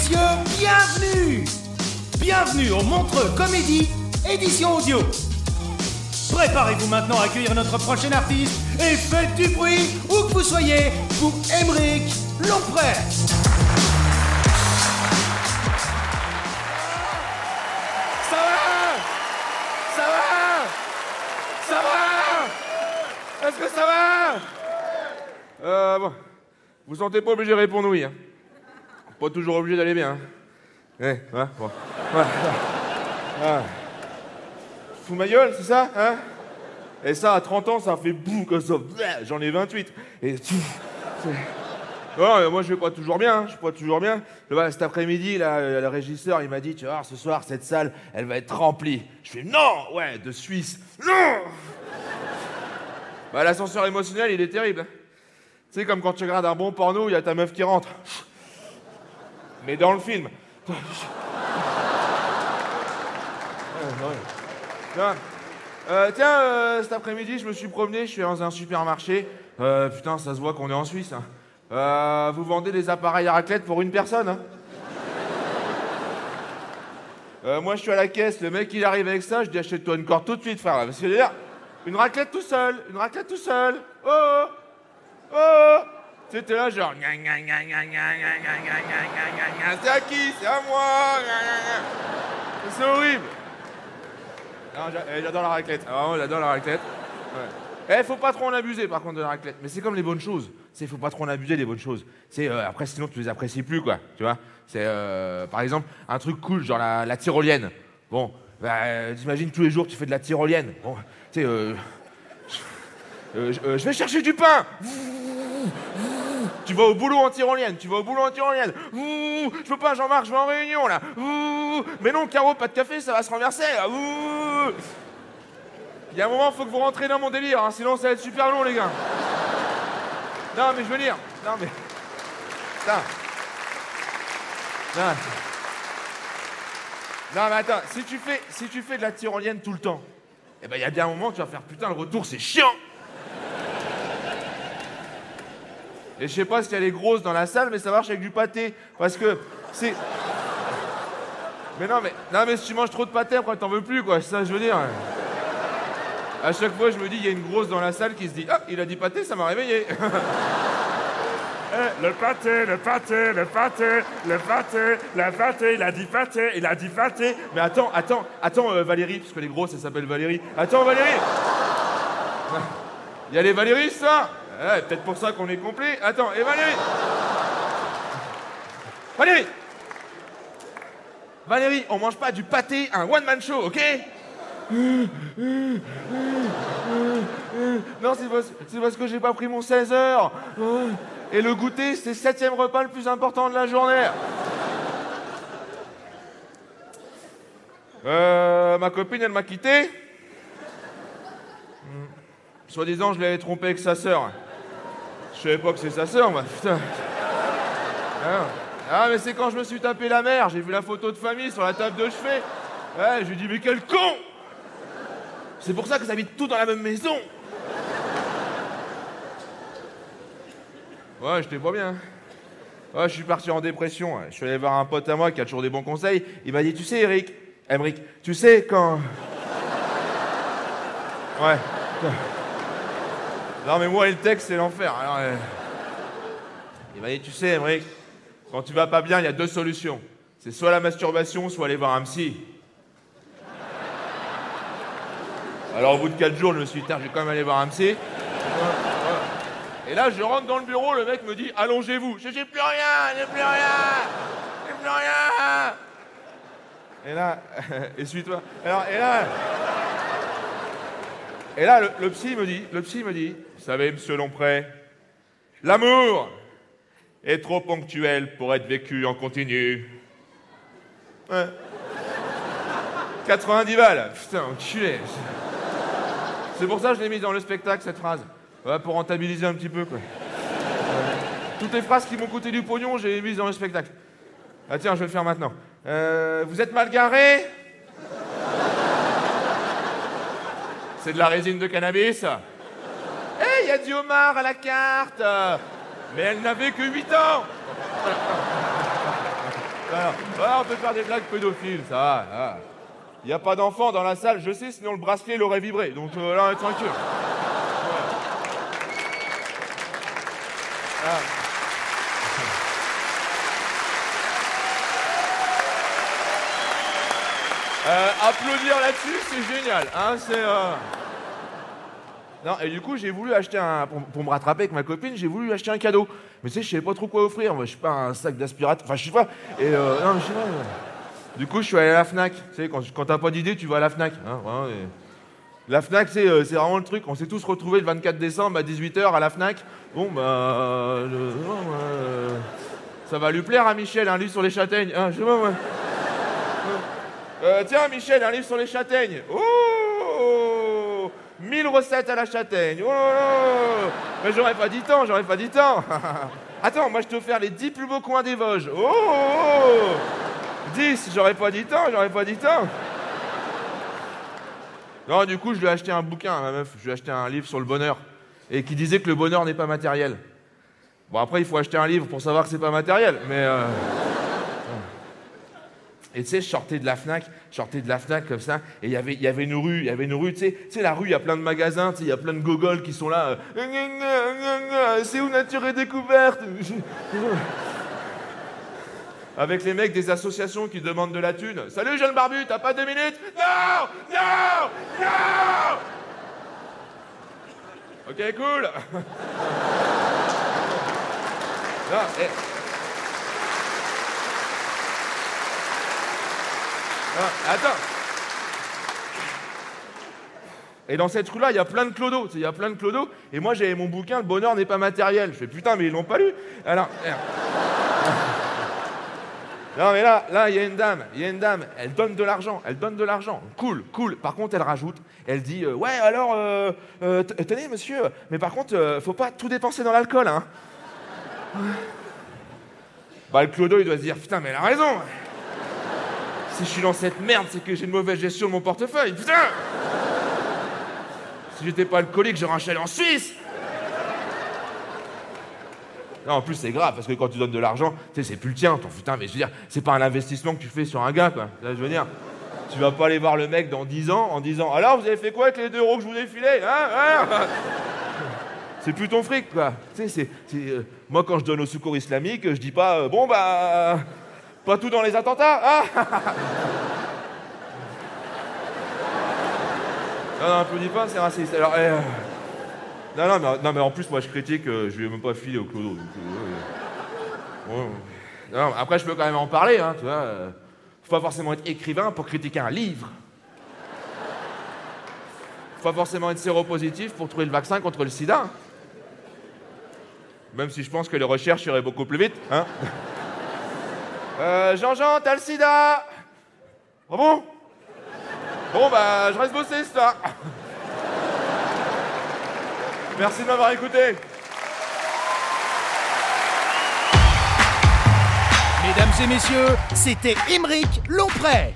messieurs, bienvenue Bienvenue au Montreux Comédie, édition audio. Préparez-vous maintenant à accueillir notre prochain artiste et faites du bruit où que vous soyez pour Émeric Lompré. Ça va? Ça va? Ça va? Est-ce que ça va? Euh, bon. Vous sentez pas obligé de répondre oui. Hein. Pas toujours obligé d'aller bien. Hein? Ouais, ouais, bon. Ouais. Ah. Fous ma gueule, c'est ça hein? Et ça, à 30 ans, ça fait bouh comme ça. J'en ai 28. Et tu... Non, moi je vais pas toujours bien, hein, je vais pas toujours bien. Cet après-midi, là, le régisseur, il m'a dit, tu voir, ce soir, cette salle, elle va être remplie. Je fais, non, ouais, de Suisse, non Bah, l'ascenseur émotionnel, il est terrible. Tu sais, comme quand tu regardes un bon porno, il y a ta meuf qui rentre. Mais dans le film. Euh, tiens, euh, cet après-midi, je me suis promené, je suis dans un supermarché. Euh, putain, ça se voit qu'on est en Suisse. hein. Vous vendez des appareils à raclette pour une personne hein Moi, je suis à la caisse, le mec, il arrive avec ça, je dis achète-toi une corde tout de suite, frère. Parce que une raclette tout seul, une raclette tout seul. Oh Oh oh tu sais, là, genre. C'est à qui C'est à moi C'est horrible J'adore la raclette. Ah, vraiment, j'adore la raclette. Eh, faut pas trop en abuser par contre de la raclette. Mais c'est comme les bonnes choses. C'est faut pas trop en abuser des bonnes choses. C'est après sinon tu les apprécies plus quoi. Tu vois. C'est euh, par exemple un truc cool genre la, la tyrolienne. Bon, bah, t'imagines tous les jours tu fais de la tyrolienne. Bon, tu sais, je vais chercher du pain. Tu vas au boulot en tyrolienne, tu vas au boulot en tyrolienne. Ouh, je peux pas, Jean-Marc, je vais en réunion là. Ouh, mais non, Caro, pas de café, ça va se renverser. Ouh. Il y a un moment, faut que vous rentrez dans mon délire, hein, sinon ça va être super long, les gars. Non, mais je veux dire, non mais, putain. Non. Mais attends, si tu fais, si tu fais de la tyrolienne tout le temps, eh ben il y a bien un moment tu vas faire putain le retour, c'est chiant. Et je sais pas si elle est grosse dans la salle, mais ça marche avec du pâté. Parce que c'est. Mais non, mais, non, mais si tu manges trop de pâté, après t'en veux plus, quoi. C'est ça je veux dire. À chaque fois, je me dis, il y a une grosse dans la salle qui se dit Ah, il a dit pâté, ça m'a réveillé. Eh, Le pâté, le pâté, le pâté, le pâté, le pâté, il a dit pâté, il a dit pâté. Mais attends, attends, attends, euh, Valérie, parce que les grosses, elles s'appellent Valérie. Attends, Valérie Il y a les Valérie, ça? Peut-être pour ça qu'on est complet. Attends, et Valérie Valérie Valérie, on mange pas du pâté, un one-man show, ok Non, c'est parce, parce que j'ai pas pris mon 16 heures. Et le goûter, c'est le septième repas le plus important de la journée. Euh, ma copine, elle m'a quitté. Soi-disant, je l'avais trompé avec sa sœur. Je savais pas que c'est sa sœur, moi. Putain. Ah, Ah, mais c'est quand je me suis tapé la mère, j'ai vu la photo de famille sur la table de chevet. Ouais, je lui ai dit, mais quel con C'est pour ça qu'ils habitent tous dans la même maison. Ouais, j'étais pas bien. Ouais, je suis parti en dépression. Je suis allé voir un pote à moi qui a toujours des bons conseils. Il m'a dit, tu sais, Eric, Emric, tu sais quand. Ouais. Non, mais moi et le texte, c'est l'enfer. Alors, euh, Il m'a dit, tu sais, Emmerich, quand tu vas pas bien, il y a deux solutions. C'est soit la masturbation, soit aller voir un psy. Alors, au bout de quatre jours, je me suis dit, je vais quand même aller voir un psy. Et là, je rentre dans le bureau, le mec me dit, allongez-vous. Je j'ai plus rien, j'ai plus rien, j'ai plus rien. Et là, essuie-toi. Alors, et là, et là, le, psy me dit, le psy me dit, vous savez, monsieur Lompré, l'amour est trop ponctuel pour être vécu en continu. Ouais. 90 balles. Putain, enculé. C'est pour ça que je l'ai mis dans le spectacle, cette phrase. Pour rentabiliser un petit peu, quoi. Toutes les phrases qui m'ont coûté du pognon, j'ai les mises dans le spectacle. Ah tiens, je vais le faire maintenant. Euh, vous êtes mal garé? C'est de la résine de cannabis Eh, il y a du homard à la carte Mais elle n'avait que 8 ans voilà, on peut faire des blagues pédophiles, ça là. Il n'y a pas d'enfant dans la salle, je sais, sinon le bracelet l'aurait vibré. Donc euh, là, on est tranquille. Ah. Euh, applaudir là-dessus, c'est génial. Hein, c'est. euh, Non, et du coup, j'ai voulu acheter un. Pour, me rattraper avec ma copine, j'ai voulu acheter un cadeau. Mais tu sais, je savais pas trop quoi offrir. Moi, je sais pas, un sac d'aspirateur. Enfin, je sais pas. Et euh, non, je sais pas. euh. Du coup, je suis allé à la Fnac. Tu sais, quand, quand t'as pas d'idée, tu vas à la Fnac. Hein, La Fnac, c'est euh, vraiment le truc. On s'est tous retrouvés le 24 décembre à 18h à la Fnac. Bon, bah. ça va lui plaire à Michel, un livre sur les châtaignes. Hein, je sais pas, moi. Euh, tiens, Michel, un livre sur les châtaignes. Oh 1000 recettes à la châtaigne. Oh Mais j'aurais pas dit tant, j'aurais pas dit tant. Attends, moi je t'ai offert les 10 plus beaux coins des Vosges. Oh 10, j'aurais pas dit tant, j'aurais pas dit tant. Non, du coup, je lui ai acheté un bouquin à ma meuf. Je lui ai acheté un livre sur le bonheur. Et qui disait que le bonheur n'est pas matériel. Bon, après, il faut acheter un livre pour savoir que c'est pas matériel. Mais. euh, et tu sais, je sortais de la FNAC, je sortais de la FNAC comme ça, et il y avait- y avait une rue, il y avait une rue, tu sais, tu sais, la rue, il y a plein de magasins, il y a plein de gogoles qui sont là. euh, C'est où Nature et Découverte? Avec les mecs des associations qui demandent de la thune. Salut jeune barbu, t'as pas deux minutes? Non Non Non Ok, cool Non, eh. Ah, attends. Et dans cette rue-là, il y a plein de clodos. Il y a plein de clodos. Et moi, j'avais mon bouquin, Le bonheur n'est pas matériel. Je fais putain, mais ils l'ont pas lu. Alors. Non, mais là, là, il y a une dame. Il y a une dame. Elle donne de l'argent. Elle donne de l'argent. Cool, cool. Par contre, elle rajoute. Elle dit euh, Ouais, alors, euh, euh, tenez, monsieur, mais par contre, faut pas tout dépenser dans l'alcool, hein. Bah, le clodo, il doit se dire Putain, mais elle a raison. Si je suis dans cette merde, c'est que j'ai une mauvaise gestion de mon portefeuille. Putain Si j'étais pas alcoolique, j'aurais un chalet en Suisse Non, en plus, c'est grave, parce que quand tu donnes de l'argent, c'est plus le tien. Ton putain, mais je veux dire, c'est pas un investissement que tu fais sur un gars, quoi. Là, je veux dire, tu vas pas aller voir le mec dans 10 ans en disant Alors, vous avez fait quoi avec les 2 euros que je vous ai filés hein, hein? C'est plus ton fric, quoi. Euh, moi, quand je donne au secours islamique, je dis pas euh, Bon, bah. Pas tout dans les attentats, hein Non, non, applaudis pas, c'est raciste. Alors, eh, euh, non, non, mais, non, mais en plus, moi, je critique, euh, je lui ai même pas filé au clodo. après, je peux quand même en parler, hein, tu vois. euh, faut pas forcément être écrivain pour critiquer un livre. Faut pas forcément être séropositif pour trouver le vaccin contre le sida. Même si je pense que les recherches iraient beaucoup plus vite, hein. Euh, Jean-Jean, t'as le sida Ah bon Bon, bah, je reste bosser, ça. Merci de m'avoir écouté. Mesdames et messieurs, c'était Émeric Lompré.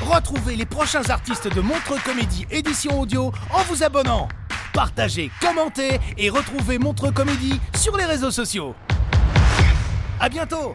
Retrouvez les prochains artistes de Montre Comédie édition audio en vous abonnant. Partagez, commentez et retrouvez Montre Comédie sur les réseaux sociaux. À bientôt